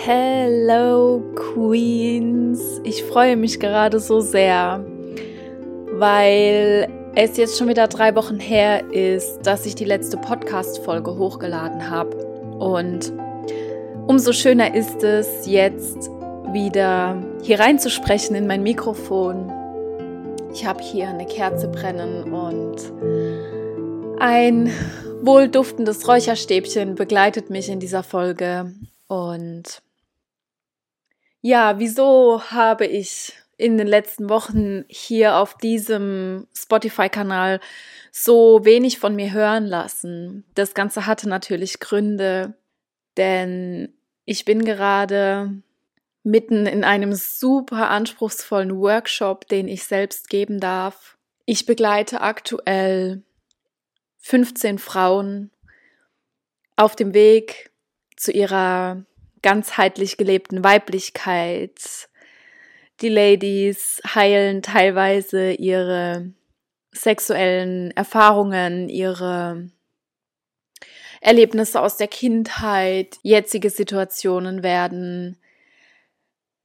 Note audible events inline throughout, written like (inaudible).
Hello Queens! Ich freue mich gerade so sehr, weil es jetzt schon wieder drei Wochen her ist, dass ich die letzte Podcast-Folge hochgeladen habe. Und umso schöner ist es, jetzt wieder hier reinzusprechen in mein Mikrofon. Ich habe hier eine Kerze brennen und ein wohlduftendes Räucherstäbchen begleitet mich in dieser Folge. Und ja, wieso habe ich in den letzten Wochen hier auf diesem Spotify-Kanal so wenig von mir hören lassen? Das Ganze hatte natürlich Gründe, denn ich bin gerade mitten in einem super anspruchsvollen Workshop, den ich selbst geben darf. Ich begleite aktuell 15 Frauen auf dem Weg zu ihrer ganzheitlich gelebten Weiblichkeit. Die Ladies heilen teilweise ihre sexuellen Erfahrungen, ihre Erlebnisse aus der Kindheit, jetzige Situationen werden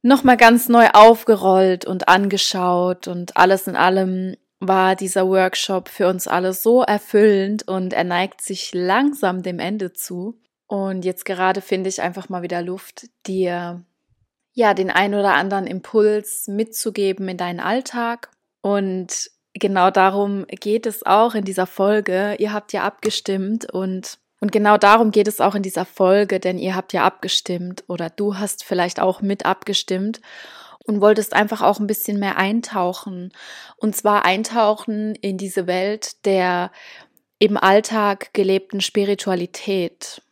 nochmal ganz neu aufgerollt und angeschaut und alles in allem war dieser Workshop für uns alle so erfüllend und er neigt sich langsam dem Ende zu. Und jetzt gerade finde ich einfach mal wieder Luft, dir ja den ein oder anderen Impuls mitzugeben in deinen Alltag. Und genau darum geht es auch in dieser Folge. Ihr habt ja abgestimmt und und genau darum geht es auch in dieser Folge, denn ihr habt ja abgestimmt oder du hast vielleicht auch mit abgestimmt und wolltest einfach auch ein bisschen mehr eintauchen. Und zwar eintauchen in diese Welt der im Alltag gelebten Spiritualität.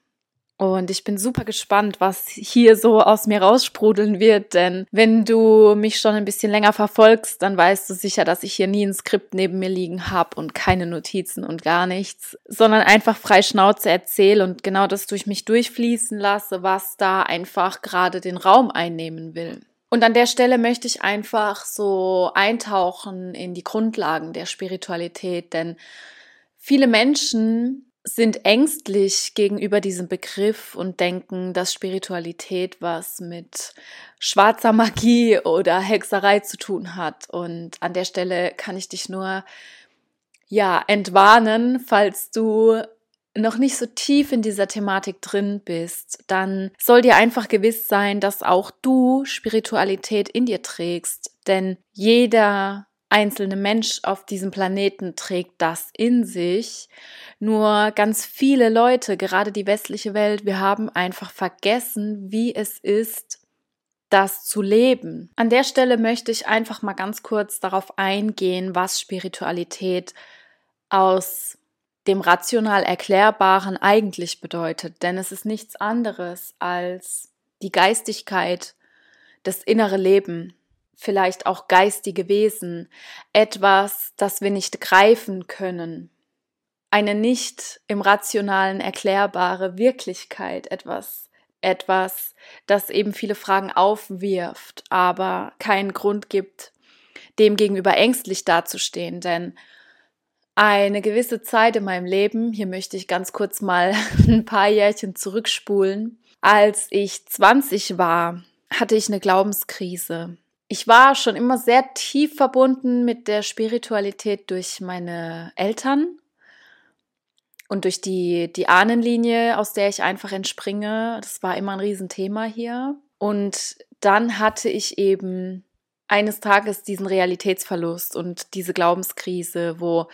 Und ich bin super gespannt, was hier so aus mir raussprudeln wird, denn wenn du mich schon ein bisschen länger verfolgst, dann weißt du sicher, dass ich hier nie ein Skript neben mir liegen habe und keine Notizen und gar nichts, sondern einfach frei Schnauze erzähle und genau das durch mich durchfließen lasse, was da einfach gerade den Raum einnehmen will. Und an der Stelle möchte ich einfach so eintauchen in die Grundlagen der Spiritualität, denn viele Menschen sind ängstlich gegenüber diesem Begriff und denken, dass Spiritualität was mit schwarzer Magie oder Hexerei zu tun hat. Und an der Stelle kann ich dich nur, ja, entwarnen, falls du noch nicht so tief in dieser Thematik drin bist, dann soll dir einfach gewiss sein, dass auch du Spiritualität in dir trägst. Denn jeder einzelne Mensch auf diesem Planeten trägt das in sich. Nur ganz viele Leute, gerade die westliche Welt, wir haben einfach vergessen, wie es ist, das zu leben. An der Stelle möchte ich einfach mal ganz kurz darauf eingehen, was Spiritualität aus dem rational Erklärbaren eigentlich bedeutet. Denn es ist nichts anderes als die Geistigkeit, das innere Leben, vielleicht auch geistige Wesen, etwas, das wir nicht greifen können, eine nicht im rationalen erklärbare Wirklichkeit, etwas, etwas, das eben viele Fragen aufwirft, aber keinen Grund gibt, dem gegenüber ängstlich dazustehen, denn eine gewisse Zeit in meinem Leben, hier möchte ich ganz kurz mal (laughs) ein paar Jährchen zurückspulen, als ich 20 war, hatte ich eine Glaubenskrise ich war schon immer sehr tief verbunden mit der Spiritualität durch meine Eltern und durch die, die Ahnenlinie, aus der ich einfach entspringe. Das war immer ein Riesenthema hier. Und dann hatte ich eben eines Tages diesen Realitätsverlust und diese Glaubenskrise, wo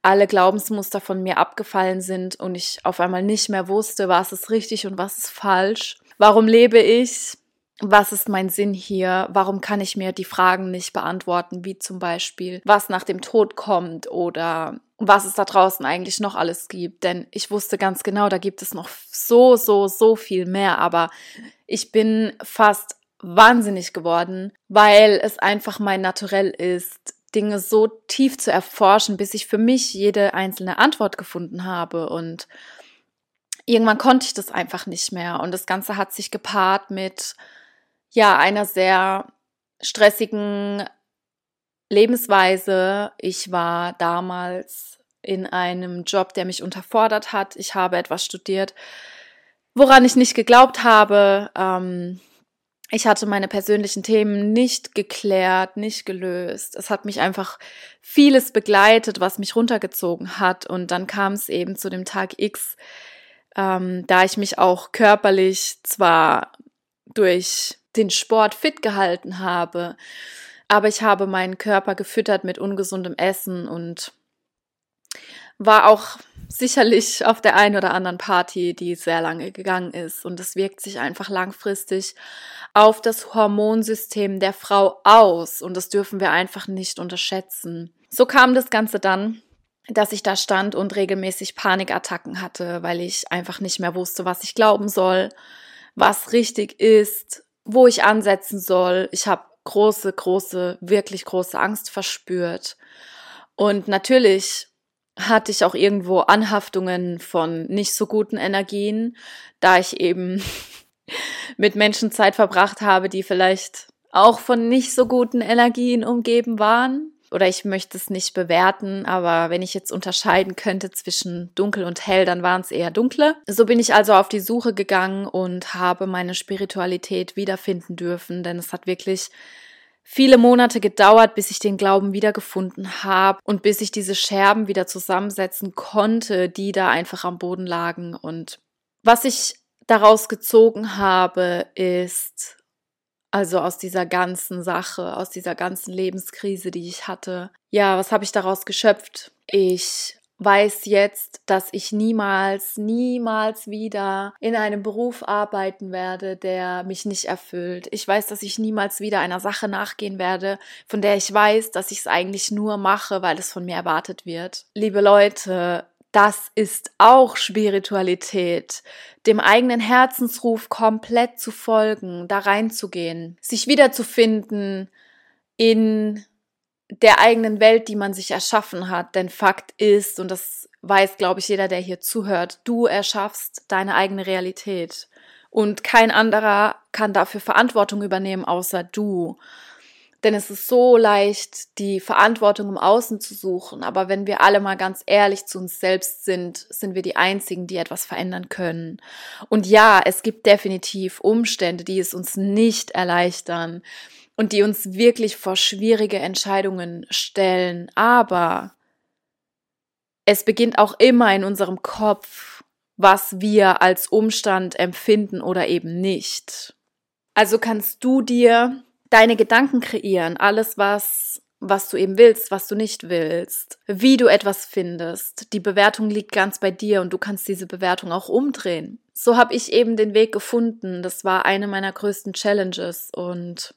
alle Glaubensmuster von mir abgefallen sind und ich auf einmal nicht mehr wusste, was ist richtig und was ist falsch. Warum lebe ich? Was ist mein Sinn hier? Warum kann ich mir die Fragen nicht beantworten, wie zum Beispiel, was nach dem Tod kommt oder was es da draußen eigentlich noch alles gibt? Denn ich wusste ganz genau, da gibt es noch so, so, so viel mehr, aber ich bin fast wahnsinnig geworden, weil es einfach mein Naturell ist, Dinge so tief zu erforschen, bis ich für mich jede einzelne Antwort gefunden habe und irgendwann konnte ich das einfach nicht mehr und das Ganze hat sich gepaart mit ja, einer sehr stressigen Lebensweise. Ich war damals in einem Job, der mich unterfordert hat. Ich habe etwas studiert, woran ich nicht geglaubt habe. Ähm, ich hatte meine persönlichen Themen nicht geklärt, nicht gelöst. Es hat mich einfach vieles begleitet, was mich runtergezogen hat. Und dann kam es eben zu dem Tag X, ähm, da ich mich auch körperlich zwar durch den Sport fit gehalten habe, aber ich habe meinen Körper gefüttert mit ungesundem Essen und war auch sicherlich auf der einen oder anderen Party, die sehr lange gegangen ist. Und es wirkt sich einfach langfristig auf das Hormonsystem der Frau aus. Und das dürfen wir einfach nicht unterschätzen. So kam das Ganze dann, dass ich da stand und regelmäßig Panikattacken hatte, weil ich einfach nicht mehr wusste, was ich glauben soll, was richtig ist, wo ich ansetzen soll. Ich habe große, große, wirklich große Angst verspürt. Und natürlich hatte ich auch irgendwo Anhaftungen von nicht so guten Energien, da ich eben (laughs) mit Menschen Zeit verbracht habe, die vielleicht auch von nicht so guten Energien umgeben waren. Oder ich möchte es nicht bewerten, aber wenn ich jetzt unterscheiden könnte zwischen dunkel und hell, dann waren es eher dunkle. So bin ich also auf die Suche gegangen und habe meine Spiritualität wiederfinden dürfen, denn es hat wirklich viele Monate gedauert, bis ich den Glauben wiedergefunden habe und bis ich diese Scherben wieder zusammensetzen konnte, die da einfach am Boden lagen. Und was ich daraus gezogen habe, ist, also aus dieser ganzen Sache, aus dieser ganzen Lebenskrise, die ich hatte. Ja, was habe ich daraus geschöpft? Ich weiß jetzt, dass ich niemals, niemals wieder in einem Beruf arbeiten werde, der mich nicht erfüllt. Ich weiß, dass ich niemals wieder einer Sache nachgehen werde, von der ich weiß, dass ich es eigentlich nur mache, weil es von mir erwartet wird. Liebe Leute, das ist auch Spiritualität, dem eigenen Herzensruf komplett zu folgen, da reinzugehen, sich wiederzufinden in der eigenen Welt, die man sich erschaffen hat. Denn Fakt ist, und das weiß, glaube ich, jeder, der hier zuhört, du erschaffst deine eigene Realität. Und kein anderer kann dafür Verantwortung übernehmen, außer du. Denn es ist so leicht, die Verantwortung im Außen zu suchen. Aber wenn wir alle mal ganz ehrlich zu uns selbst sind, sind wir die Einzigen, die etwas verändern können. Und ja, es gibt definitiv Umstände, die es uns nicht erleichtern und die uns wirklich vor schwierige Entscheidungen stellen. Aber es beginnt auch immer in unserem Kopf, was wir als Umstand empfinden oder eben nicht. Also kannst du dir deine Gedanken kreieren, alles was was du eben willst, was du nicht willst, wie du etwas findest. Die Bewertung liegt ganz bei dir und du kannst diese Bewertung auch umdrehen. So habe ich eben den Weg gefunden. Das war eine meiner größten Challenges und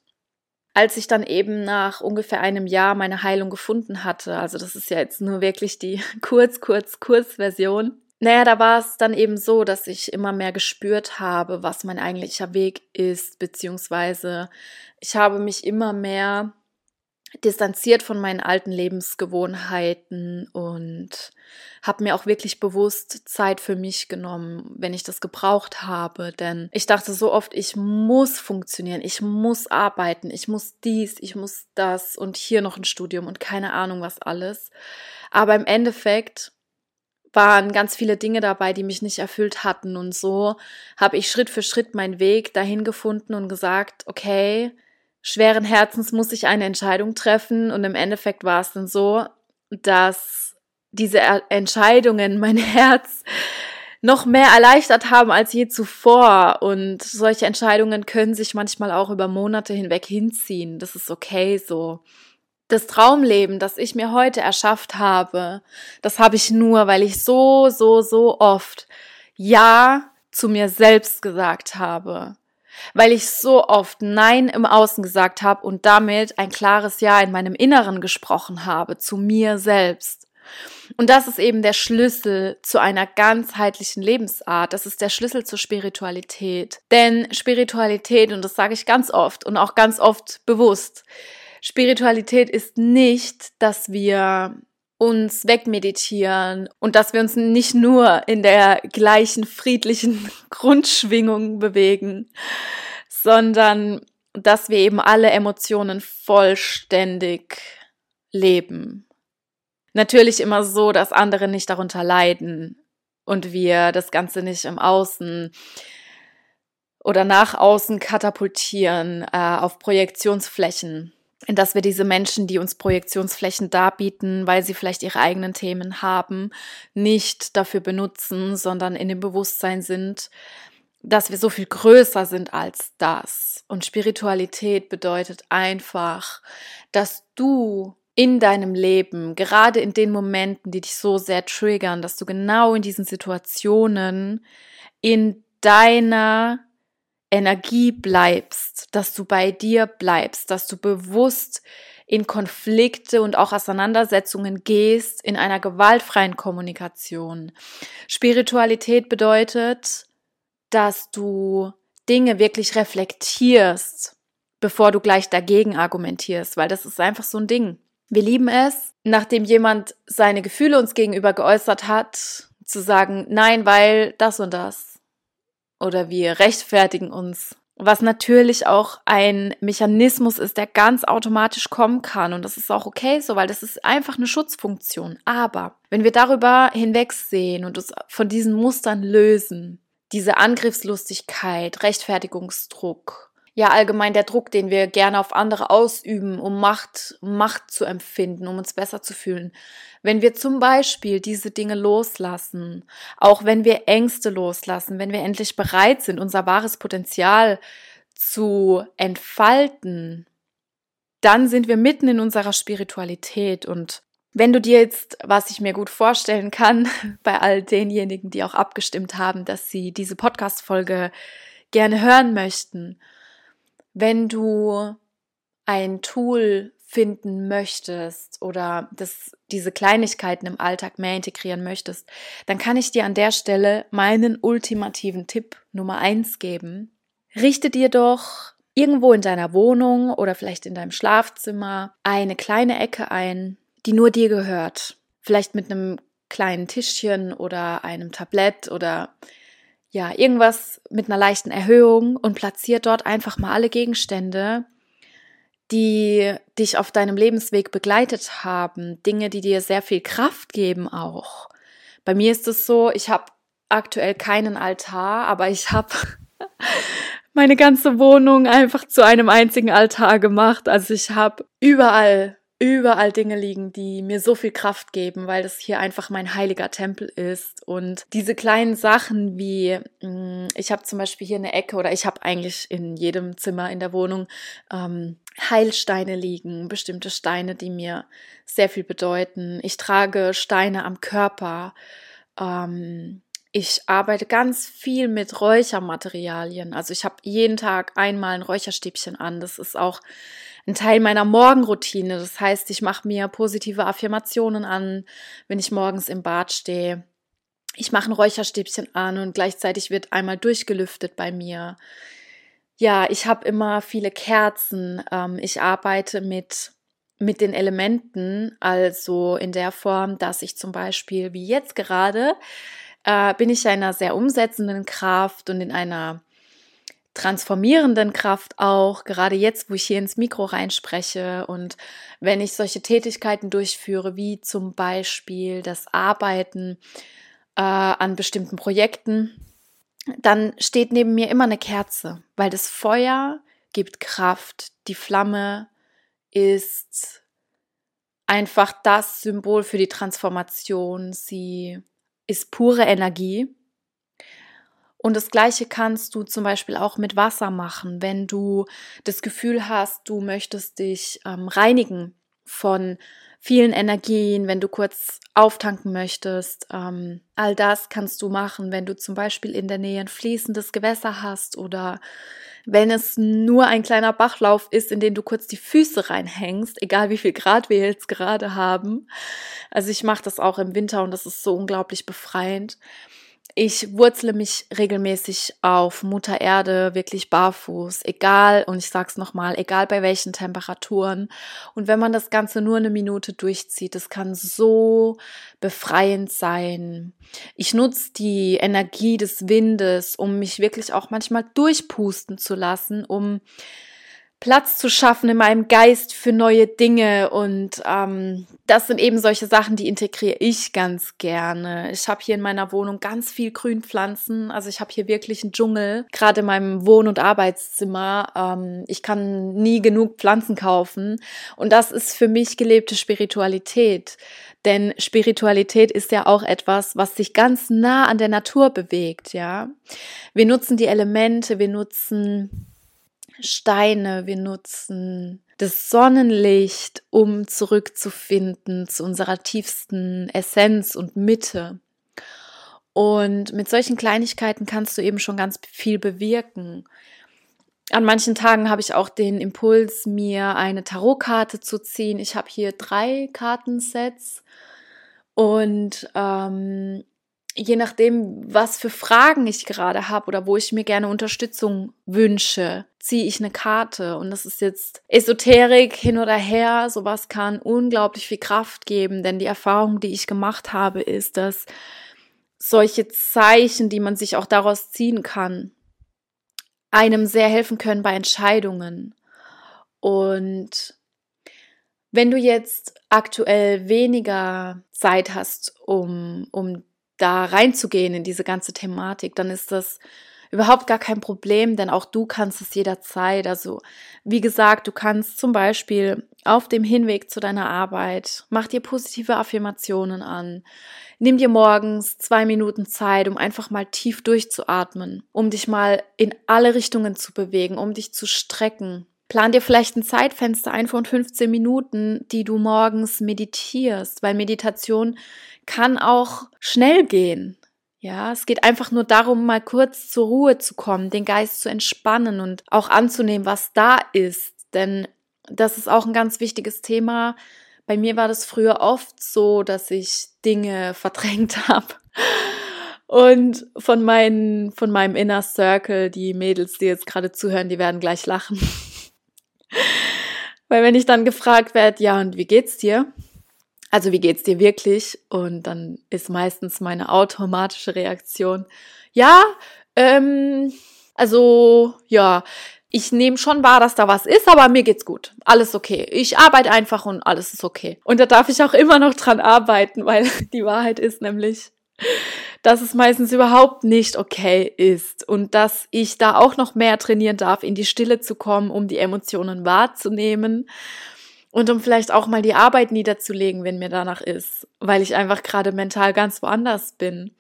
als ich dann eben nach ungefähr einem Jahr meine Heilung gefunden hatte, also das ist ja jetzt nur wirklich die (laughs) kurz, kurz, kurz Version. Naja, da war es dann eben so, dass ich immer mehr gespürt habe, was mein eigentlicher Weg ist, beziehungsweise ich habe mich immer mehr distanziert von meinen alten Lebensgewohnheiten und habe mir auch wirklich bewusst Zeit für mich genommen, wenn ich das gebraucht habe. Denn ich dachte so oft, ich muss funktionieren, ich muss arbeiten, ich muss dies, ich muss das und hier noch ein Studium und keine Ahnung was alles. Aber im Endeffekt waren ganz viele Dinge dabei, die mich nicht erfüllt hatten. Und so habe ich Schritt für Schritt meinen Weg dahin gefunden und gesagt, okay, schweren Herzens muss ich eine Entscheidung treffen. Und im Endeffekt war es dann so, dass diese Entscheidungen mein (laughs) Herz noch mehr erleichtert haben als je zuvor. Und solche Entscheidungen können sich manchmal auch über Monate hinweg hinziehen. Das ist okay so. Das Traumleben, das ich mir heute erschafft habe, das habe ich nur, weil ich so, so, so oft Ja zu mir selbst gesagt habe weil ich so oft Nein im Außen gesagt habe und damit ein klares Ja in meinem Inneren gesprochen habe, zu mir selbst. Und das ist eben der Schlüssel zu einer ganzheitlichen Lebensart. Das ist der Schlüssel zur Spiritualität. Denn Spiritualität, und das sage ich ganz oft und auch ganz oft bewusst, Spiritualität ist nicht, dass wir uns wegmeditieren und dass wir uns nicht nur in der gleichen friedlichen (laughs) Grundschwingung bewegen, sondern dass wir eben alle Emotionen vollständig leben. Natürlich immer so, dass andere nicht darunter leiden und wir das Ganze nicht im Außen oder nach außen katapultieren äh, auf Projektionsflächen dass wir diese Menschen, die uns Projektionsflächen darbieten, weil sie vielleicht ihre eigenen Themen haben, nicht dafür benutzen, sondern in dem Bewusstsein sind, dass wir so viel größer sind als das. Und Spiritualität bedeutet einfach, dass du in deinem Leben, gerade in den Momenten, die dich so sehr triggern, dass du genau in diesen Situationen in deiner Energie bleibst, dass du bei dir bleibst, dass du bewusst in Konflikte und auch Auseinandersetzungen gehst in einer gewaltfreien Kommunikation. Spiritualität bedeutet, dass du Dinge wirklich reflektierst, bevor du gleich dagegen argumentierst, weil das ist einfach so ein Ding. Wir lieben es, nachdem jemand seine Gefühle uns gegenüber geäußert hat, zu sagen, nein, weil das und das oder wir rechtfertigen uns. Was natürlich auch ein Mechanismus ist, der ganz automatisch kommen kann. Und das ist auch okay so, weil das ist einfach eine Schutzfunktion. Aber wenn wir darüber hinwegsehen und uns von diesen Mustern lösen, diese Angriffslustigkeit, Rechtfertigungsdruck, ja allgemein der Druck, den wir gerne auf andere ausüben, um Macht, Macht zu empfinden, um uns besser zu fühlen. Wenn wir zum Beispiel diese Dinge loslassen, auch wenn wir Ängste loslassen, wenn wir endlich bereit sind, unser wahres Potenzial zu entfalten, dann sind wir mitten in unserer Spiritualität und wenn du dir jetzt, was ich mir gut vorstellen kann, (laughs) bei all denjenigen, die auch abgestimmt haben, dass sie diese Podcast-Folge gerne hören möchten wenn du ein Tool finden möchtest oder das, diese Kleinigkeiten im Alltag mehr integrieren möchtest, dann kann ich dir an der Stelle meinen ultimativen Tipp Nummer eins geben. Richte dir doch irgendwo in deiner Wohnung oder vielleicht in deinem Schlafzimmer eine kleine Ecke ein, die nur dir gehört. Vielleicht mit einem kleinen Tischchen oder einem Tablett oder ja, irgendwas mit einer leichten Erhöhung und platziert dort einfach mal alle Gegenstände, die dich auf deinem Lebensweg begleitet haben, Dinge, die dir sehr viel Kraft geben auch. Bei mir ist es so, ich habe aktuell keinen Altar, aber ich habe (laughs) meine ganze Wohnung einfach zu einem einzigen Altar gemacht. Also ich habe überall überall Dinge liegen, die mir so viel Kraft geben, weil das hier einfach mein heiliger Tempel ist. Und diese kleinen Sachen wie, mm, ich habe zum Beispiel hier eine Ecke oder ich habe eigentlich in jedem Zimmer in der Wohnung ähm, Heilsteine liegen, bestimmte Steine, die mir sehr viel bedeuten. Ich trage Steine am Körper. Ähm, ich arbeite ganz viel mit Räuchermaterialien. Also ich habe jeden Tag einmal ein Räucherstäbchen an. Das ist auch ein Teil meiner Morgenroutine. Das heißt, ich mache mir positive Affirmationen an, wenn ich morgens im Bad stehe. Ich mache ein Räucherstäbchen an und gleichzeitig wird einmal durchgelüftet bei mir. Ja, ich habe immer viele Kerzen. Ähm, ich arbeite mit mit den Elementen, also in der Form, dass ich zum Beispiel, wie jetzt gerade, äh, bin ich in einer sehr umsetzenden Kraft und in einer transformierenden Kraft auch, gerade jetzt, wo ich hier ins Mikro reinspreche. Und wenn ich solche Tätigkeiten durchführe, wie zum Beispiel das Arbeiten äh, an bestimmten Projekten, dann steht neben mir immer eine Kerze, weil das Feuer gibt Kraft, die Flamme ist einfach das Symbol für die Transformation, sie ist pure Energie und das Gleiche kannst du zum Beispiel auch mit Wasser machen, wenn du das Gefühl hast, du möchtest dich ähm, reinigen von vielen Energien, wenn du kurz auftanken möchtest. Ähm, all das kannst du machen, wenn du zum Beispiel in der Nähe ein fließendes Gewässer hast oder wenn es nur ein kleiner Bachlauf ist, in den du kurz die Füße reinhängst, egal wie viel Grad wir jetzt gerade haben. Also ich mache das auch im Winter und das ist so unglaublich befreiend. Ich wurzle mich regelmäßig auf Mutter Erde, wirklich barfuß, egal, und ich sag's nochmal, egal bei welchen Temperaturen. Und wenn man das Ganze nur eine Minute durchzieht, das kann so befreiend sein. Ich nutze die Energie des Windes, um mich wirklich auch manchmal durchpusten zu lassen, um Platz zu schaffen in meinem Geist für neue Dinge. Und ähm, das sind eben solche Sachen, die integriere ich ganz gerne. Ich habe hier in meiner Wohnung ganz viel Grünpflanzen. Also ich habe hier wirklich einen Dschungel, gerade in meinem Wohn- und Arbeitszimmer. Ähm, ich kann nie genug Pflanzen kaufen. Und das ist für mich gelebte Spiritualität. Denn Spiritualität ist ja auch etwas, was sich ganz nah an der Natur bewegt, ja. Wir nutzen die Elemente, wir nutzen Steine, wir nutzen das Sonnenlicht, um zurückzufinden zu unserer tiefsten Essenz und Mitte. Und mit solchen Kleinigkeiten kannst du eben schon ganz viel bewirken. An manchen Tagen habe ich auch den Impuls, mir eine Tarotkarte zu ziehen. Ich habe hier drei Kartensets und ähm, je nachdem, was für Fragen ich gerade habe oder wo ich mir gerne Unterstützung wünsche, ziehe ich eine Karte. Und das ist jetzt Esoterik hin oder her. Sowas kann unglaublich viel Kraft geben, denn die Erfahrung, die ich gemacht habe, ist, dass solche Zeichen, die man sich auch daraus ziehen kann, einem sehr helfen können bei Entscheidungen. Und wenn du jetzt aktuell weniger Zeit hast, um, um da reinzugehen in diese ganze Thematik, dann ist das überhaupt gar kein Problem, denn auch du kannst es jederzeit. Also, wie gesagt, du kannst zum Beispiel auf dem Hinweg zu deiner Arbeit, mach dir positive Affirmationen an. Nimm dir morgens zwei Minuten Zeit, um einfach mal tief durchzuatmen, um dich mal in alle Richtungen zu bewegen, um dich zu strecken. Plan dir vielleicht ein Zeitfenster ein von 15 Minuten, die du morgens meditierst, weil Meditation kann auch schnell gehen. Ja, es geht einfach nur darum, mal kurz zur Ruhe zu kommen, den Geist zu entspannen und auch anzunehmen, was da ist. Denn das ist auch ein ganz wichtiges Thema. Bei mir war das früher oft so, dass ich Dinge (laughs) verdrängt habe. Und von, meinen, von meinem Inner Circle, die Mädels, die jetzt gerade zuhören, die werden gleich lachen. (laughs) Weil wenn ich dann gefragt werde, ja, und wie geht's dir? Also wie geht's dir wirklich? Und dann ist meistens meine automatische Reaktion, ja, ähm, also ja, ich nehme schon wahr, dass da was ist, aber mir geht's gut. Alles okay. Ich arbeite einfach und alles ist okay. Und da darf ich auch immer noch dran arbeiten, weil (laughs) die Wahrheit ist nämlich, dass es meistens überhaupt nicht okay ist und dass ich da auch noch mehr trainieren darf, in die Stille zu kommen, um die Emotionen wahrzunehmen und um vielleicht auch mal die Arbeit niederzulegen, wenn mir danach ist, weil ich einfach gerade mental ganz woanders bin.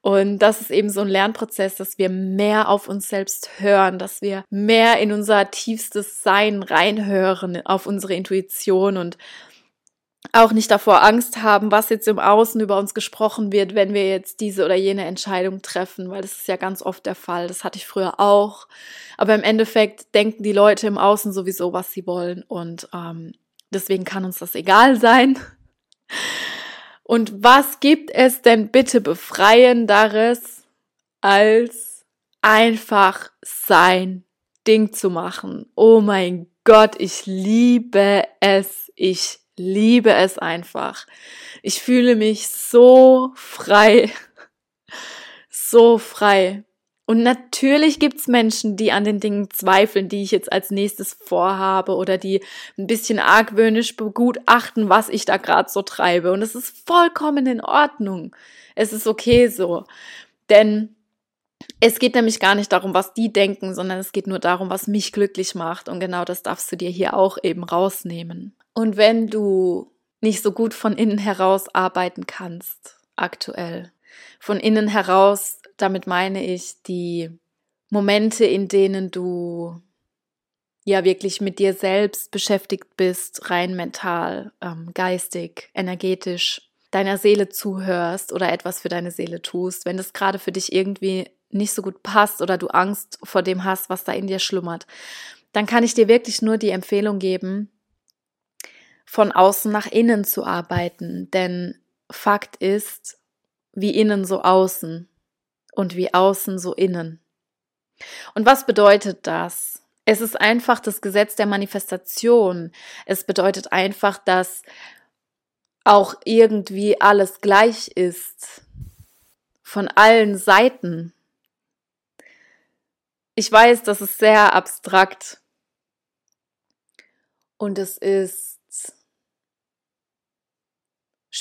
Und das ist eben so ein Lernprozess, dass wir mehr auf uns selbst hören, dass wir mehr in unser tiefstes Sein reinhören, auf unsere Intuition und auch nicht davor Angst haben, was jetzt im Außen über uns gesprochen wird, wenn wir jetzt diese oder jene Entscheidung treffen, weil das ist ja ganz oft der Fall. Das hatte ich früher auch. Aber im Endeffekt denken die Leute im Außen sowieso, was sie wollen. Und ähm, deswegen kann uns das egal sein. (laughs) Und was gibt es denn bitte befreienderes, als einfach sein Ding zu machen? Oh mein Gott, ich liebe es. Ich liebe es einfach. Ich fühle mich so frei. So frei. Und natürlich gibt's Menschen, die an den Dingen zweifeln, die ich jetzt als nächstes vorhabe oder die ein bisschen argwöhnisch begutachten, was ich da gerade so treibe. Und es ist vollkommen in Ordnung. Es ist okay so. Denn es geht nämlich gar nicht darum, was die denken, sondern es geht nur darum, was mich glücklich macht. Und genau das darfst du dir hier auch eben rausnehmen. Und wenn du nicht so gut von innen heraus arbeiten kannst, aktuell, von innen heraus, damit meine ich die Momente, in denen du ja wirklich mit dir selbst beschäftigt bist, rein mental, ähm, geistig, energetisch, deiner Seele zuhörst oder etwas für deine Seele tust, wenn das gerade für dich irgendwie nicht so gut passt oder du Angst vor dem hast, was da in dir schlummert, dann kann ich dir wirklich nur die Empfehlung geben, von außen nach innen zu arbeiten. Denn Fakt ist, wie innen so außen und wie außen so innen. Und was bedeutet das? Es ist einfach das Gesetz der Manifestation. Es bedeutet einfach, dass auch irgendwie alles gleich ist. Von allen Seiten. Ich weiß, das ist sehr abstrakt Und es ist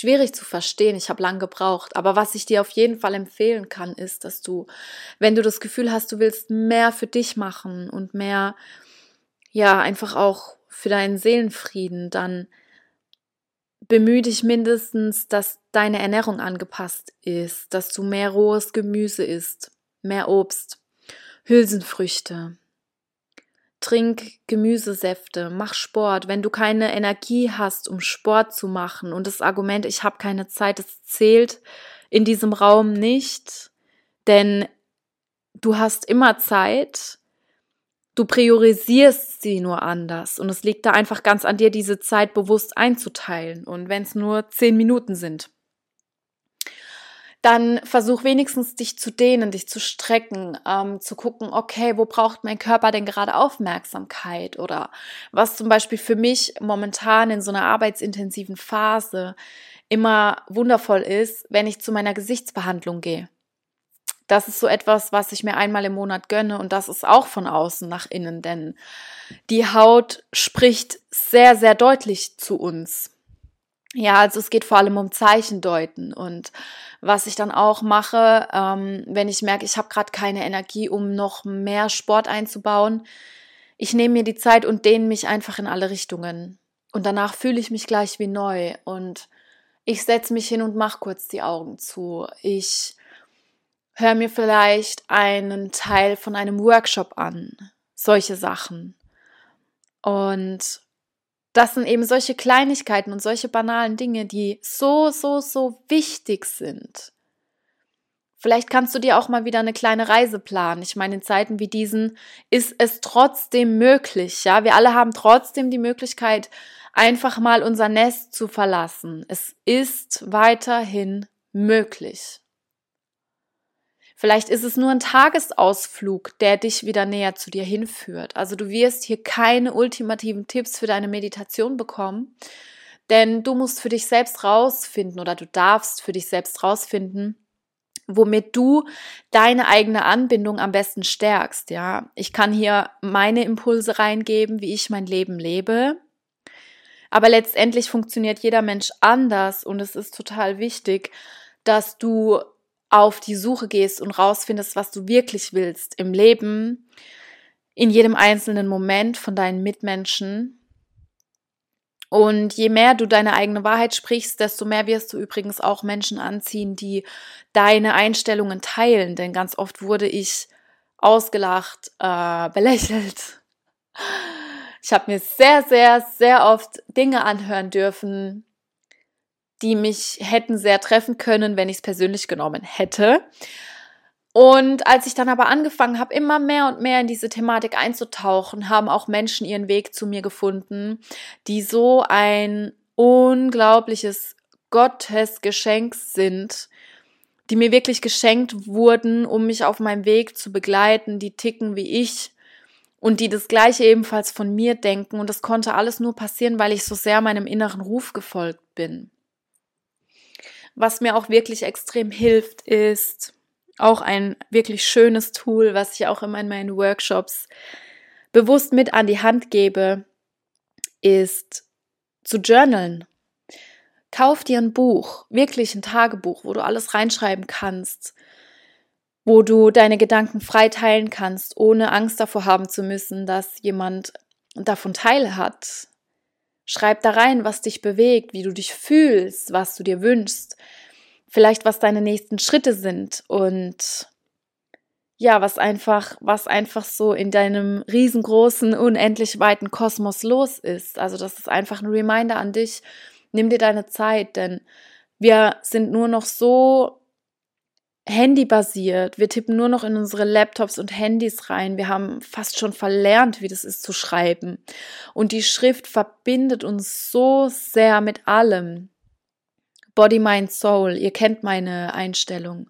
schwierig zu verstehen. Ich habe lang gebraucht. Aber was ich dir auf jeden Fall empfehlen kann, ist, dass du, wenn du das Gefühl hast, du willst mehr für dich machen und mehr, ja, einfach auch für deinen Seelenfrieden, dann bemühe dich mindestens, dass deine Ernährung angepasst ist, dass du mehr rohes Gemüse isst, mehr Obst, Hülsenfrüchte, trink Gemüsesäfte, mach Sport. Wenn du keine Energie hast, um Sport zu machen und das Argument, ich habe keine Zeit, das zählt in diesem Raum nicht, denn du hast immer Zeit, du priorisierst sie nur anders. Und es liegt da einfach ganz an dir, diese Zeit bewusst einzuteilen. Und wenn es nur zehn Minuten sind dann versuch wenigstens dich zu dehnen, dich zu strecken, ähm, zu gucken, okay, wo braucht mein Körper denn gerade Aufmerksamkeit oder was zum Beispiel für mich momentan in so einer arbeitsintensiven Phase immer wundervoll ist, wenn ich zu meiner Gesichtsbehandlung gehe. Das ist so etwas, was ich mir einmal im Monat gönne und das ist auch von außen nach innen, denn die Haut spricht sehr, sehr deutlich zu uns. Ja, also es geht vor allem um Zeichendeuten und was ich dann auch mache, ähm, wenn ich merke, ich habe gerade keine Energie, um noch mehr Sport einzubauen, ich nehme mir die Zeit und dehne mich einfach in alle Richtungen. Und danach fühle ich mich gleich wie neu und ich setze mich hin und mache kurz die Augen zu. Ich höre mir vielleicht einen Teil von einem Workshop an. Solche Sachen. Und das sind eben solche Kleinigkeiten und solche banalen Dinge, die so, so, so wichtig sind. Vielleicht kannst du dir auch mal wieder eine kleine Reise planen. Ich meine, in Zeiten wie diesen ist es trotzdem möglich, ja. Wir alle haben trotzdem die Möglichkeit, einfach mal unser Nest zu verlassen. Es ist weiterhin möglich. Vielleicht ist es nur ein Tagesausflug, der dich wieder näher zu dir hinführt. Also du wirst hier keine ultimativen Tipps für deine Meditation bekommen, denn du musst für dich selbst rausfinden oder du darfst für dich selbst rausfinden, womit du deine eigene Anbindung am besten stärkst, ja. Ich kann hier meine Impulse reingeben, wie ich mein Leben lebe. Aber letztendlich funktioniert jeder Mensch anders und es ist total wichtig, dass du auf die Suche gehst und rausfindest, was du wirklich willst im Leben, in jedem einzelnen Moment von deinen Mitmenschen. Und je mehr du deine eigene Wahrheit sprichst, desto mehr wirst du übrigens auch Menschen anziehen, die deine Einstellungen teilen. Denn ganz oft wurde ich ausgelacht, äh, (laughs) belächelt. Ich habe mir sehr, sehr, sehr oft Dinge anhören dürfen, die mich hätten sehr treffen können, wenn ich es persönlich genommen hätte. Und als ich dann aber angefangen habe, immer mehr und mehr in diese Thematik einzutauchen, haben auch Menschen ihren Weg zu mir gefunden, die so ein unglaubliches Gottesgeschenk sind, die mir wirklich geschenkt wurden, um mich auf meinem Weg zu begleiten, die ticken wie ich und die das gleiche ebenfalls von mir denken. Und das konnte alles nur passieren, weil ich so sehr meinem inneren Ruf gefolgt bin. Was mir auch wirklich extrem hilft, ist auch ein wirklich schönes Tool, was ich auch immer in meinen Workshops bewusst mit an die Hand gebe, ist zu journalen. Kauf dir ein Buch, wirklich ein Tagebuch, wo du alles reinschreiben kannst, wo du deine Gedanken frei teilen kannst, ohne Angst davor haben zu müssen, dass jemand davon teil hat, Schreib da rein, was dich bewegt, wie du dich fühlst, was du dir wünschst, vielleicht was deine nächsten Schritte sind und ja, was einfach, was einfach so in deinem riesengroßen, unendlich weiten Kosmos los ist. Also das ist einfach ein Reminder an dich. Nimm dir deine Zeit, denn wir sind nur noch so handybasiert. Wir tippen nur noch in unsere Laptops und Handys rein. Wir haben fast schon verlernt, wie das ist zu schreiben. Und die Schrift verbindet uns so sehr mit allem. Body, Mind, Soul. Ihr kennt meine Einstellung.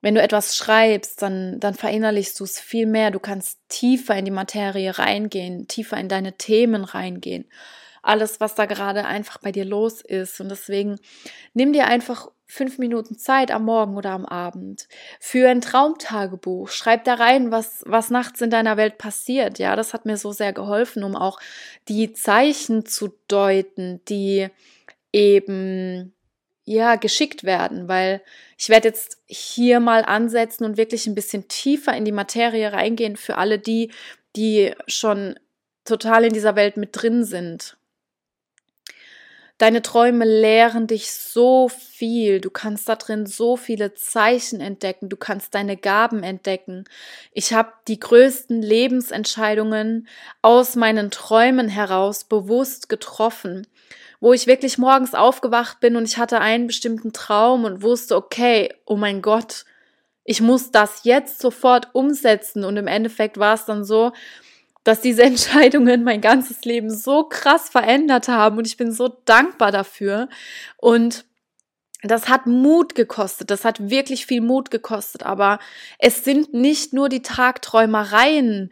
Wenn du etwas schreibst, dann, dann verinnerlichst du es viel mehr. Du kannst tiefer in die Materie reingehen, tiefer in deine Themen reingehen. Alles, was da gerade einfach bei dir los ist. Und deswegen nimm dir einfach fünf Minuten Zeit am Morgen oder am Abend. Für ein Traumtagebuch. Schreib da rein, was, was nachts in deiner Welt passiert. Ja, das hat mir so sehr geholfen, um auch die Zeichen zu deuten, die eben ja, geschickt werden, weil ich werde jetzt hier mal ansetzen und wirklich ein bisschen tiefer in die Materie reingehen für alle die, die schon total in dieser Welt mit drin sind. Deine Träume lehren dich so viel. Du kannst da drin so viele Zeichen entdecken. Du kannst deine Gaben entdecken. Ich habe die größten Lebensentscheidungen aus meinen Träumen heraus bewusst getroffen wo ich wirklich morgens aufgewacht bin und ich hatte einen bestimmten Traum und wusste, okay, oh mein Gott, ich muss das jetzt sofort umsetzen. Und im Endeffekt war es dann so, dass diese (laughs) Entscheidungen mein ganzes Leben so krass verändert haben und ich bin so dankbar dafür. Und das hat Mut gekostet, das hat wirklich viel Mut gekostet, aber es sind nicht nur die Tagträumereien,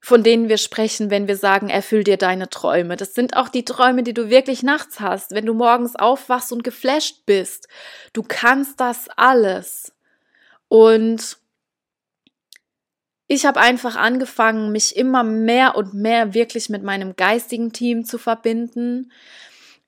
von denen wir sprechen, wenn wir sagen, erfüll dir deine Träume. Das sind auch die Träume, die du wirklich nachts hast, wenn du morgens aufwachst und geflasht bist. Du kannst das alles. Und ich habe einfach angefangen, mich immer mehr und mehr wirklich mit meinem geistigen Team zu verbinden.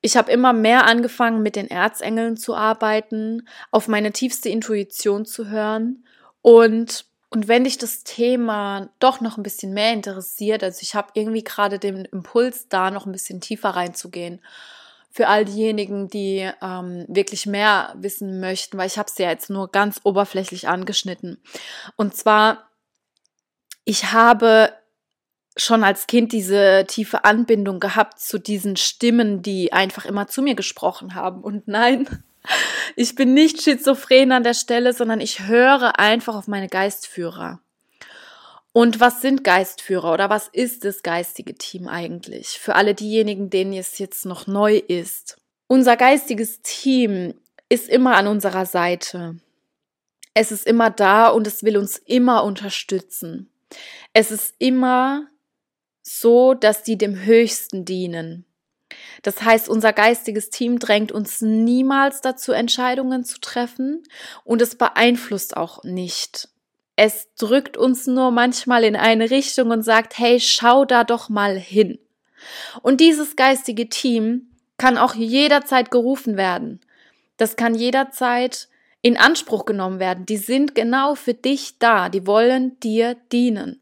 Ich habe immer mehr angefangen, mit den Erzengeln zu arbeiten, auf meine tiefste Intuition zu hören und und wenn dich das Thema doch noch ein bisschen mehr interessiert, also ich habe irgendwie gerade den Impuls, da noch ein bisschen tiefer reinzugehen, für all diejenigen, die ähm, wirklich mehr wissen möchten, weil ich habe es ja jetzt nur ganz oberflächlich angeschnitten. Und zwar, ich habe schon als Kind diese tiefe Anbindung gehabt zu diesen Stimmen, die einfach immer zu mir gesprochen haben. Und nein, (laughs) ich bin nicht schizophren an der Stelle, sondern ich höre einfach auf meine Geistführer. Und was sind Geistführer oder was ist das geistige Team eigentlich? Für alle diejenigen, denen es jetzt noch neu ist. Unser geistiges Team ist immer an unserer Seite. Es ist immer da und es will uns immer unterstützen. Es ist immer so, dass die dem Höchsten dienen. Das heißt, unser geistiges Team drängt uns niemals dazu, Entscheidungen zu treffen und es beeinflusst auch nicht. Es drückt uns nur manchmal in eine Richtung und sagt, hey, schau da doch mal hin. Und dieses geistige Team kann auch jederzeit gerufen werden. Das kann jederzeit in Anspruch genommen werden. Die sind genau für dich da. Die wollen dir dienen.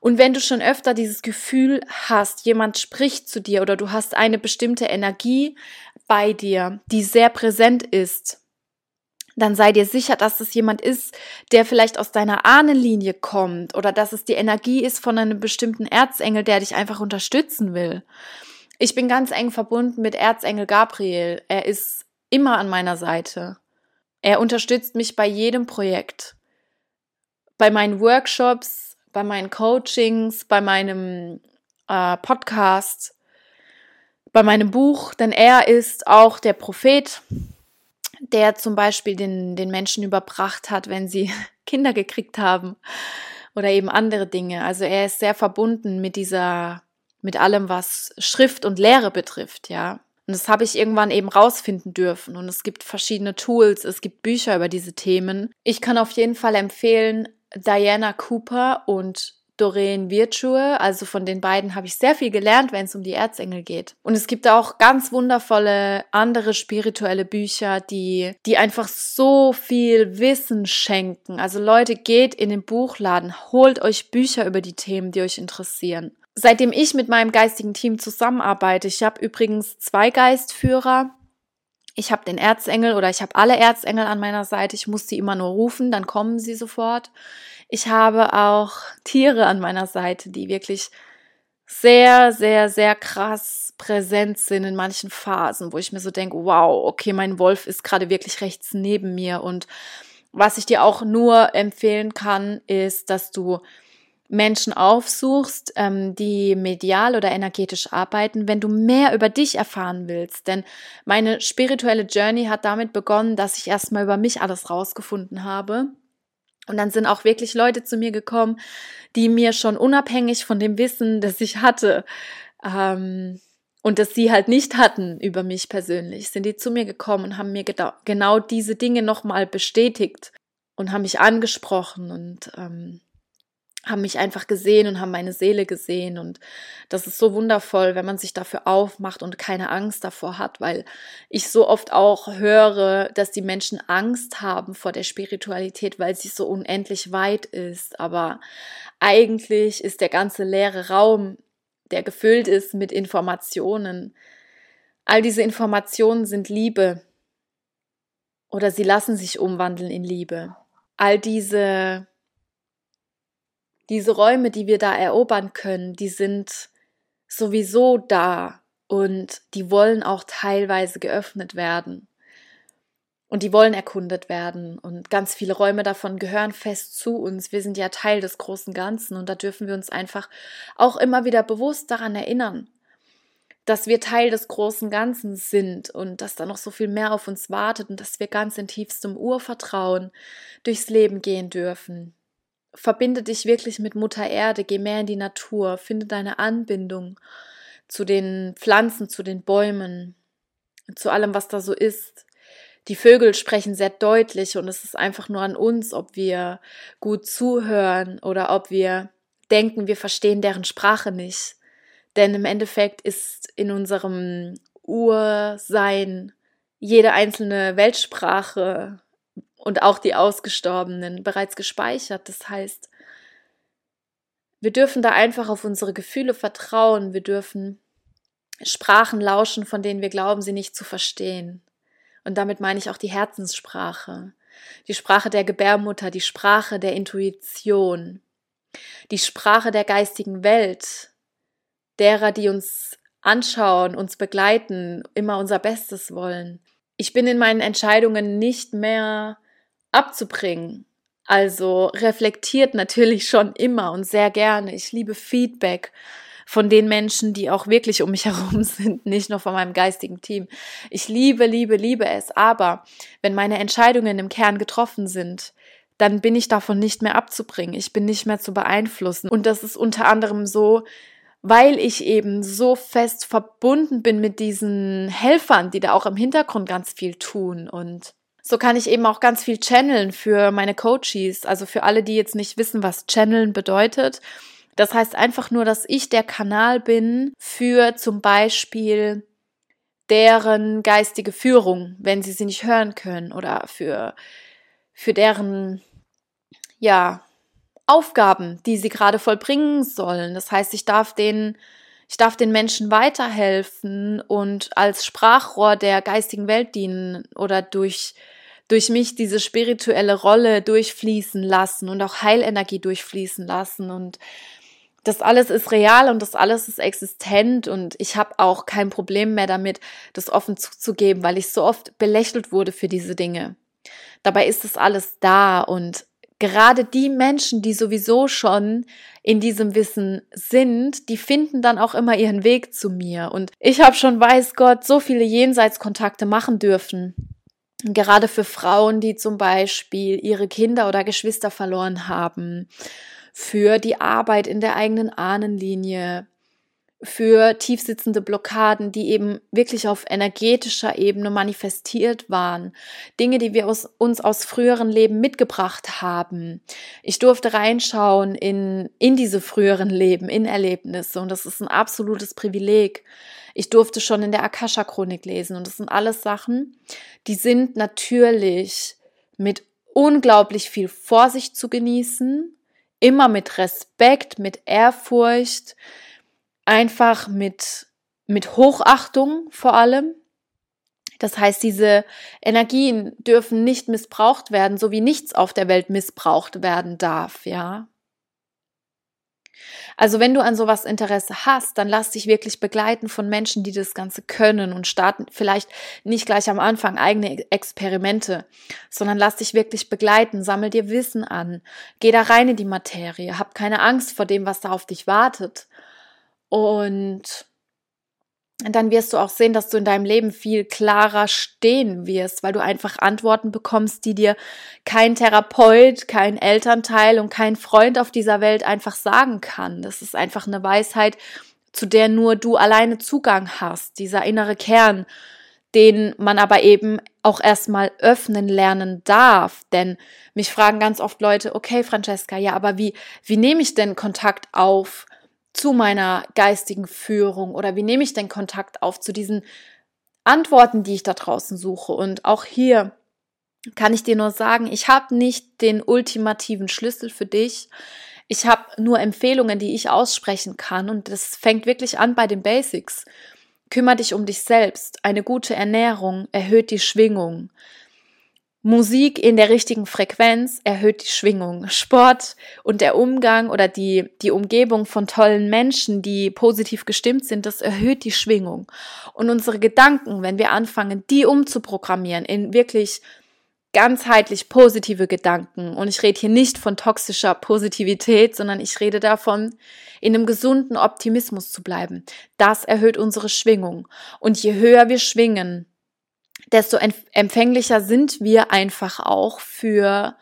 Und wenn du schon öfter dieses Gefühl hast, jemand spricht zu dir oder du hast eine bestimmte Energie bei dir, die sehr präsent ist, dann sei dir sicher, dass es jemand ist, der vielleicht aus deiner Ahnenlinie kommt oder dass es die Energie ist von einem bestimmten Erzengel, der dich einfach unterstützen will. Ich bin ganz eng verbunden mit Erzengel Gabriel. Er ist immer an meiner Seite. Er unterstützt mich bei jedem Projekt. Bei meinen Workshops, bei meinen Coachings, bei meinem äh, Podcast, bei meinem Buch, denn er ist auch der Prophet, der zum Beispiel den, den Menschen überbracht hat, wenn sie (laughs) Kinder gekriegt haben oder eben andere Dinge. Also er ist sehr verbunden mit dieser, mit allem, was Schrift und Lehre betrifft, ja. Und das habe ich irgendwann eben rausfinden dürfen. Und es gibt verschiedene Tools, es gibt Bücher über diese Themen. Ich kann auf jeden Fall empfehlen, Diana Cooper und Doreen Virtue. Also von den beiden habe ich sehr viel gelernt, wenn es um die Erzengel geht. Und es gibt auch ganz wundervolle andere spirituelle Bücher, die, die einfach so viel Wissen schenken. Also Leute, geht in den Buchladen, holt euch Bücher über die Themen, die euch interessieren. Seitdem ich mit meinem geistigen Team zusammenarbeite, ich habe übrigens zwei Geistführer, ich habe den Erzengel oder ich habe alle Erzengel an meiner Seite. Ich muss sie immer nur rufen, dann kommen sie sofort. Ich habe auch Tiere an meiner Seite, die wirklich sehr, sehr, sehr krass präsent sind in manchen Phasen, wo ich mir so denke, wow, okay, mein Wolf ist gerade wirklich rechts neben mir. Und was ich dir auch nur empfehlen kann, ist, dass du Menschen aufsuchst, ähm, die medial oder energetisch arbeiten, wenn du mehr über dich erfahren willst. Denn meine spirituelle Journey hat damit begonnen, dass ich erstmal über mich alles rausgefunden habe. Und dann sind auch wirklich Leute zu mir gekommen, die mir schon unabhängig von dem Wissen, das ich hatte, ähm, und das sie halt nicht hatten über mich persönlich, sind die zu mir gekommen und haben mir genau diese Dinge nochmal bestätigt und haben mich angesprochen und ähm, haben mich einfach gesehen und haben meine Seele gesehen. Und das ist so wundervoll, wenn man sich dafür aufmacht und keine Angst davor hat, weil ich so oft auch höre, dass die Menschen Angst haben vor der Spiritualität, weil sie so unendlich weit ist. Aber eigentlich ist der ganze leere Raum, der gefüllt ist mit Informationen. All diese Informationen sind Liebe oder sie lassen sich umwandeln in Liebe. All diese diese Räume, die wir da erobern können, die sind sowieso da und die wollen auch teilweise geöffnet werden. Und die wollen erkundet werden. Und ganz viele Räume davon gehören fest zu uns. Wir sind ja Teil des großen Ganzen. Und da dürfen wir uns einfach auch immer wieder bewusst daran erinnern, dass wir Teil des großen Ganzen sind und dass da noch so viel mehr auf uns wartet und dass wir ganz in tiefstem Urvertrauen durchs Leben gehen dürfen verbinde dich wirklich mit Mutter Erde, geh mehr in die Natur, finde deine Anbindung zu den Pflanzen, zu den Bäumen, zu allem, was da so ist. Die Vögel sprechen sehr deutlich und es ist einfach nur an uns, ob wir gut zuhören oder ob wir denken, wir verstehen deren Sprache nicht. Denn im Endeffekt ist in unserem Ursein jede einzelne Weltsprache und auch die Ausgestorbenen bereits gespeichert. Das heißt, wir dürfen da einfach auf unsere Gefühle vertrauen. Wir dürfen Sprachen lauschen, von denen wir glauben, sie nicht zu verstehen. Und damit meine ich auch die Herzenssprache, die Sprache der Gebärmutter, die Sprache der Intuition, die Sprache der geistigen Welt, derer, die uns anschauen, uns begleiten, immer unser Bestes wollen. Ich bin in meinen Entscheidungen nicht mehr abzubringen. Also reflektiert natürlich schon immer und sehr gerne. Ich liebe Feedback von den Menschen, die auch wirklich um mich (laughs) herum sind, nicht nur von meinem geistigen Team. Ich liebe, liebe, liebe es. Aber wenn meine Entscheidungen im Kern getroffen sind, dann bin ich davon nicht mehr abzubringen. Ich bin nicht mehr zu beeinflussen. Und das ist unter anderem so, weil ich eben so fest verbunden bin mit diesen Helfern, die da auch im Hintergrund ganz viel tun und so kann ich eben auch ganz viel channeln für meine Coaches, also für alle, die jetzt nicht wissen, was channeln bedeutet. Das heißt einfach nur, dass ich der Kanal bin für zum Beispiel deren geistige Führung, wenn sie sie nicht hören können oder für, für deren, ja, Aufgaben, die sie gerade vollbringen sollen. Das heißt, ich darf denen ich darf den Menschen weiterhelfen und als Sprachrohr der geistigen Welt dienen oder durch durch mich diese spirituelle Rolle durchfließen lassen und auch Heilenergie durchfließen lassen. Und das alles ist real und das alles ist existent. Und ich habe auch kein Problem mehr damit, das offen zuzugeben, weil ich so oft belächelt wurde für diese Dinge. Dabei ist das alles da. Und gerade die Menschen, die sowieso schon in diesem Wissen sind, die finden dann auch immer ihren Weg zu mir. Und ich habe schon weiß Gott so viele Jenseitskontakte machen dürfen gerade für Frauen, die zum Beispiel ihre Kinder oder Geschwister verloren haben, für die Arbeit in der eigenen Ahnenlinie, für tiefsitzende Blockaden, die eben wirklich auf energetischer Ebene manifestiert waren. Dinge, die wir aus, uns aus früheren Leben mitgebracht haben. Ich durfte reinschauen in, in diese früheren Leben, in Erlebnisse und das ist ein absolutes Privileg. Ich durfte schon in der Akasha-Chronik lesen und das sind alles Sachen, die sind natürlich mit unglaublich viel Vorsicht zu genießen, immer mit Respekt, mit Ehrfurcht, einfach mit, mit Hochachtung vor allem. Das heißt, diese Energien dürfen nicht missbraucht werden, so wie nichts auf der Welt missbraucht werden darf, ja. Also wenn du an sowas Interesse hast, dann lass dich wirklich begleiten von Menschen, die das Ganze können und starten vielleicht nicht gleich am Anfang eigene Experimente, sondern lass dich wirklich begleiten, sammel dir Wissen an, geh da rein in die Materie, hab keine Angst vor dem, was da auf dich wartet. Und dann wirst du auch sehen, dass du in deinem Leben viel klarer stehen wirst, weil du einfach Antworten bekommst, die dir kein Therapeut, kein Elternteil und kein Freund auf dieser Welt einfach sagen kann. Das ist einfach eine Weisheit zu der nur du alleine Zugang hast, dieser innere Kern, den man aber eben auch erstmal öffnen lernen darf. Denn mich fragen ganz oft Leute, okay, Francesca, ja, aber wie, wie nehme ich denn Kontakt auf zu meiner geistigen Führung oder wie nehme ich denn Kontakt auf zu diesen Antworten, die ich da draußen suche? Und auch hier kann ich dir nur sagen, ich habe nicht den ultimativen Schlüssel für dich. Ich habe nur Empfehlungen, die ich aussprechen kann und das fängt wirklich an bei den Basics. Kümmer dich um dich selbst. Eine gute Ernährung erhöht die Schwingung. Musik in der richtigen Frequenz erhöht die Schwingung. Sport und der Umgang oder die, die Umgebung von tollen Menschen, die positiv gestimmt sind, das erhöht die Schwingung. Und unsere Gedanken, wenn wir anfangen, die umzuprogrammieren in wirklich ganzheitlich positive Gedanken. Und ich rede hier nicht von toxischer Positivität, sondern ich rede davon, in einem gesunden Optimismus zu bleiben. Das erhöht unsere Schwingung. Und je höher wir schwingen, desto empfänglicher sind wir einfach auch für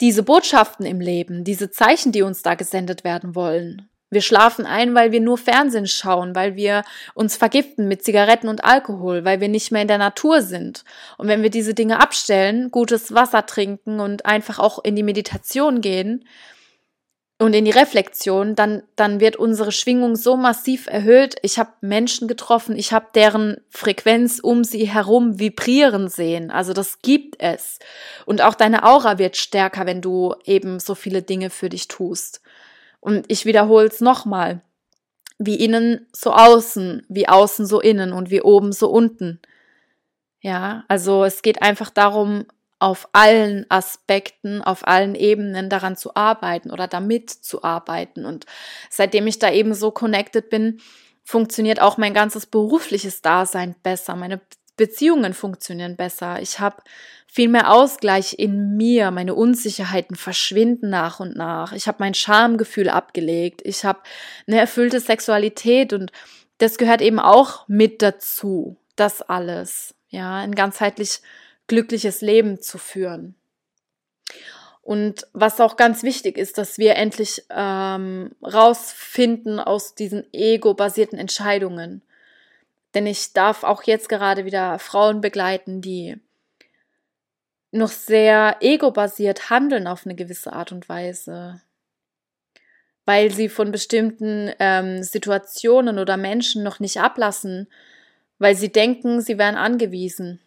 diese Botschaften im Leben, diese Zeichen, die uns da gesendet werden wollen. Wir schlafen ein, weil wir nur Fernsehen schauen, weil wir uns vergiften mit Zigaretten und Alkohol, weil wir nicht mehr in der Natur sind. Und wenn wir diese Dinge abstellen, gutes Wasser trinken und einfach auch in die Meditation gehen und in die Reflexion, dann, dann wird unsere Schwingung so massiv erhöht. Ich habe Menschen getroffen, ich habe deren Frequenz um sie herum vibrieren sehen. Also das gibt es. Und auch deine Aura wird stärker, wenn du eben so viele Dinge für dich tust. Und ich wiederhole es nochmal. Wie innen so außen, wie außen so innen und wie oben so unten. Ja, also es geht einfach darum, auf allen Aspekten, auf allen Ebenen daran zu arbeiten oder damit zu arbeiten. Und seitdem ich da eben so connected bin, funktioniert auch mein ganzes berufliches Dasein besser. Meine Beziehungen funktionieren besser. Ich habe viel mehr Ausgleich in mir. Meine Unsicherheiten verschwinden nach und nach. Ich habe mein Schamgefühl abgelegt. Ich habe eine erfüllte Sexualität und das gehört eben auch mit dazu. Das alles. Ja, ein ganzheitlich glückliches Leben zu führen. Und was auch ganz wichtig ist, dass wir endlich ähm, rausfinden aus diesen ego-basierten Entscheidungen. Denn ich darf auch jetzt gerade wieder Frauen begleiten, die noch sehr ego-basiert handeln auf eine gewisse Art und Weise. Weil sie von bestimmten ähm, Situationen oder Menschen noch nicht ablassen, weil sie denken, sie wären angewiesen.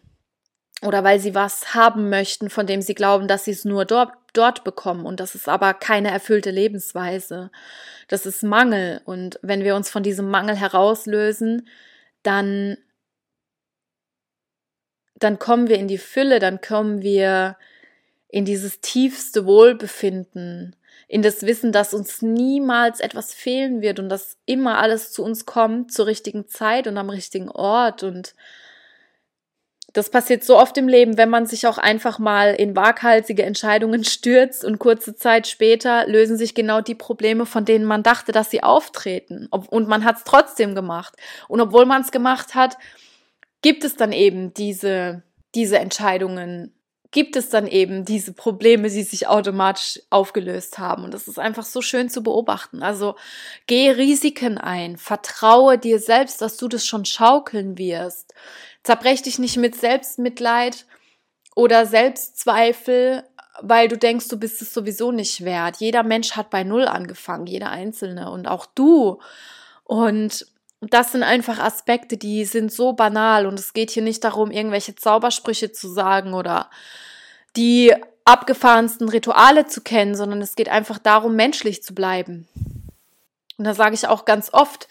Oder weil sie was haben möchten, von dem sie glauben, dass sie es nur dort, dort bekommen. Und das ist aber keine erfüllte Lebensweise. Das ist Mangel. Und wenn wir uns von diesem Mangel herauslösen, dann, dann kommen wir in die Fülle, dann kommen wir in dieses tiefste Wohlbefinden, in das Wissen, dass uns niemals etwas fehlen wird und dass immer alles zu uns kommt zur richtigen Zeit und am richtigen Ort und das passiert so oft im Leben, wenn man sich auch einfach mal in waghalsige Entscheidungen (laughs) stürzt und kurze Zeit später lösen sich genau die Probleme, von denen man dachte, dass sie auftreten. Und man hat es trotzdem gemacht. Und obwohl man es gemacht hat, gibt es dann eben diese, diese Entscheidungen, gibt es dann eben diese Probleme, die sich automatisch aufgelöst haben. Und das ist einfach so schön zu beobachten. Also geh Risiken ein, vertraue dir selbst, dass du das schon schaukeln wirst. Zerbrech dich nicht mit Selbstmitleid oder Selbstzweifel, weil du denkst, du bist es sowieso nicht wert. Jeder Mensch hat bei Null angefangen, jeder Einzelne und auch du. Und das sind einfach Aspekte, die sind so banal und es geht hier nicht darum, irgendwelche Zaubersprüche zu sagen oder die abgefahrensten Rituale zu kennen, sondern es geht einfach darum, menschlich zu bleiben. Und da sage ich auch ganz oft,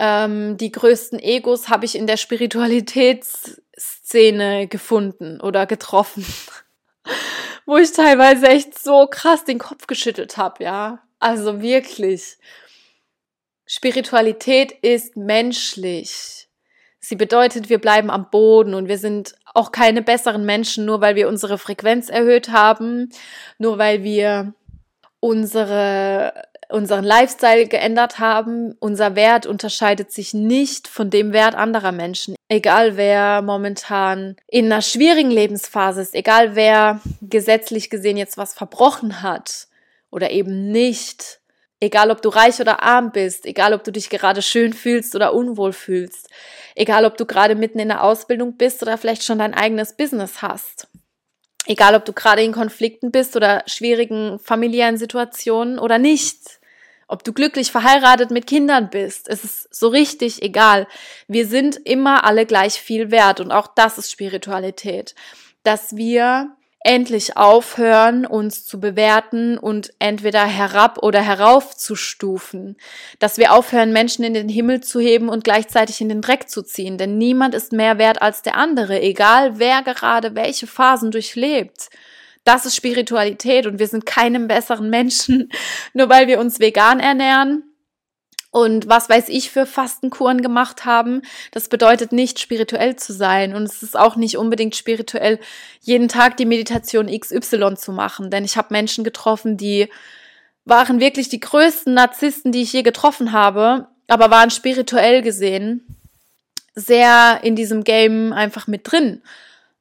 ähm, die größten Egos habe ich in der Spiritualitätsszene gefunden oder getroffen. (laughs) Wo ich teilweise echt so krass den Kopf geschüttelt habe, ja. Also wirklich. Spiritualität ist menschlich. Sie bedeutet, wir bleiben am Boden und wir sind auch keine besseren Menschen, nur weil wir unsere Frequenz erhöht haben, nur weil wir unsere unseren Lifestyle geändert haben. Unser Wert unterscheidet sich nicht von dem Wert anderer Menschen. Egal wer momentan in einer schwierigen Lebensphase ist, egal wer gesetzlich gesehen jetzt was verbrochen hat oder eben nicht, Egal, ob du reich oder arm bist, egal, ob du dich gerade schön fühlst oder unwohl fühlst, egal, ob du gerade mitten in der Ausbildung bist oder vielleicht schon dein eigenes Business hast, egal, ob du gerade in Konflikten bist oder schwierigen familiären Situationen oder nicht, ob du glücklich verheiratet mit Kindern bist, es ist so richtig egal. Wir sind immer alle gleich viel wert und auch das ist Spiritualität, dass wir endlich aufhören, uns zu bewerten und entweder herab oder heraufzustufen, dass wir aufhören, Menschen in den Himmel zu heben und gleichzeitig in den Dreck zu ziehen, denn niemand ist mehr wert als der andere, egal wer gerade welche Phasen durchlebt. Das ist Spiritualität und wir sind keinem besseren Menschen, (laughs) nur weil wir uns vegan ernähren und was weiß ich für Fastenkuren gemacht haben. Das bedeutet nicht spirituell zu sein und es ist auch nicht unbedingt spirituell, jeden Tag die Meditation XY zu machen, denn ich habe Menschen getroffen, die waren wirklich die größten Narzissten, die ich je getroffen habe, aber waren spirituell gesehen sehr in diesem Game einfach mit drin,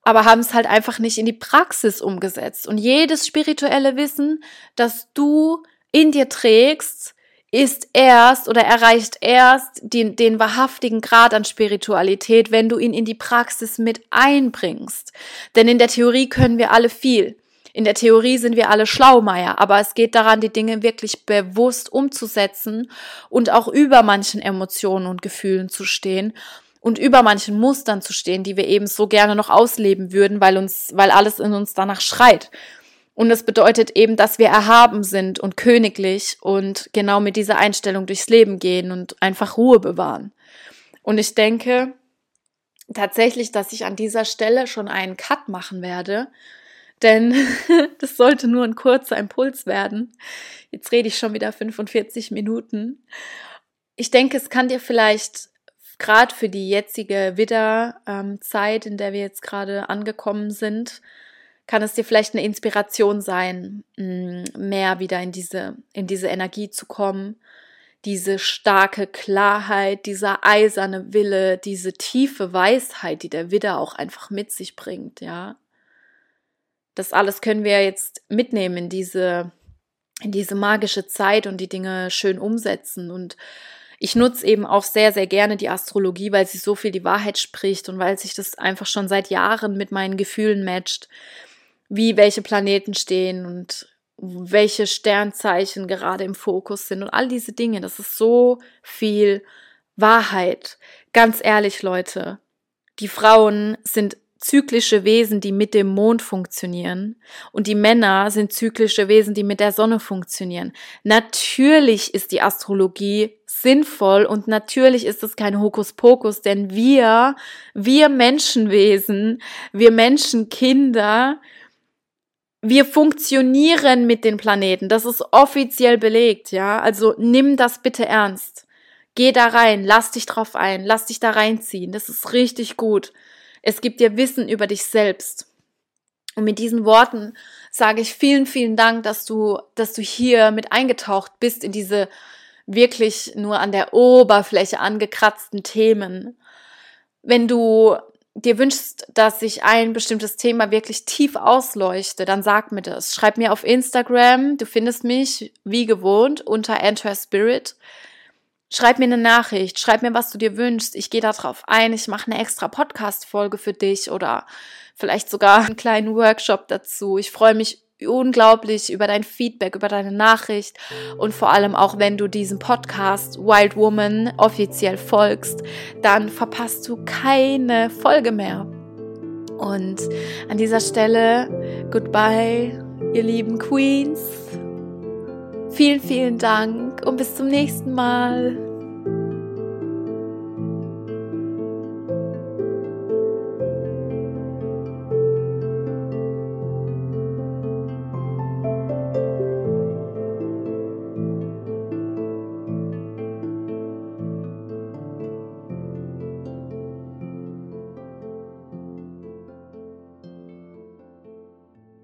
aber haben es halt einfach nicht in die Praxis umgesetzt. Und jedes spirituelle Wissen, das du in dir trägst, ist erst oder erreicht erst den, den wahrhaftigen Grad an Spiritualität, wenn du ihn in die Praxis mit einbringst. Denn in der Theorie können wir alle viel. In der Theorie sind wir alle Schlaumeier, aber es geht daran, die Dinge wirklich bewusst umzusetzen und auch über manchen Emotionen und Gefühlen zu stehen und über manchen Mustern zu stehen, die wir eben so gerne noch ausleben würden, weil uns, weil alles in uns danach schreit. Und es bedeutet eben, dass wir erhaben sind und königlich und genau mit dieser Einstellung durchs Leben gehen und einfach Ruhe bewahren. Und ich denke tatsächlich, dass ich an dieser Stelle schon einen Cut machen werde, denn (laughs) das sollte nur ein kurzer Impuls werden. Jetzt rede ich schon wieder 45 Minuten. Ich denke, es kann dir vielleicht gerade für die jetzige Widderzeit, ähm, in der wir jetzt gerade angekommen sind, kann es dir vielleicht eine Inspiration sein, mm, mehr wieder in diese, in diese Energie zu kommen, diese starke Klarheit, dieser eiserne Wille, diese tiefe Weisheit, die der Widder auch einfach mit sich bringt, ja. Das alles können wir jetzt mitnehmen in diese, in diese magische Zeit und die Dinge schön umsetzen und ich nutze eben auch sehr, sehr gerne die Astrologie, weil sie so viel die Wahrheit spricht und weil sich das einfach schon seit Jahren mit meinen Gefühlen matcht wie welche Planeten stehen und welche Sternzeichen gerade im Fokus sind und all diese Dinge. Das ist so viel Wahrheit. Ganz ehrlich, Leute, die Frauen sind zyklische Wesen, die mit dem Mond funktionieren und die Männer sind zyklische Wesen, die mit der Sonne funktionieren. Natürlich ist die Astrologie sinnvoll und natürlich ist es kein Hokuspokus, denn wir, wir Menschenwesen, wir Menschenkinder, wir funktionieren mit den Planeten. Das ist offiziell belegt, ja. Also nimm das bitte ernst. Geh da rein, lass dich drauf ein, lass dich da reinziehen. Das ist richtig gut. Es gibt dir Wissen über dich selbst. Und mit diesen Worten sage ich vielen, vielen Dank, dass du, dass du hier mit eingetaucht bist in diese wirklich nur an der Oberfläche angekratzten Themen. Wenn du dir wünschst, dass ich ein bestimmtes Thema wirklich tief ausleuchte, dann sag mir das. Schreib mir auf Instagram, du findest mich wie gewohnt unter Enter Spirit. Schreib mir eine Nachricht, schreib mir, was du dir wünschst. Ich gehe da drauf ein, ich mache eine extra Podcast-Folge für dich oder vielleicht sogar einen kleinen Workshop dazu. Ich freue mich unglaublich über dein Feedback, über deine Nachricht und vor allem auch, wenn du diesem Podcast Wild Woman offiziell folgst, dann verpasst du keine Folge mehr. Und an dieser Stelle, goodbye, ihr lieben Queens. Vielen, vielen Dank und bis zum nächsten Mal.